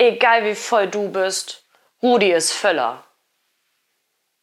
Egal wie voll du bist, Rudi ist Völler.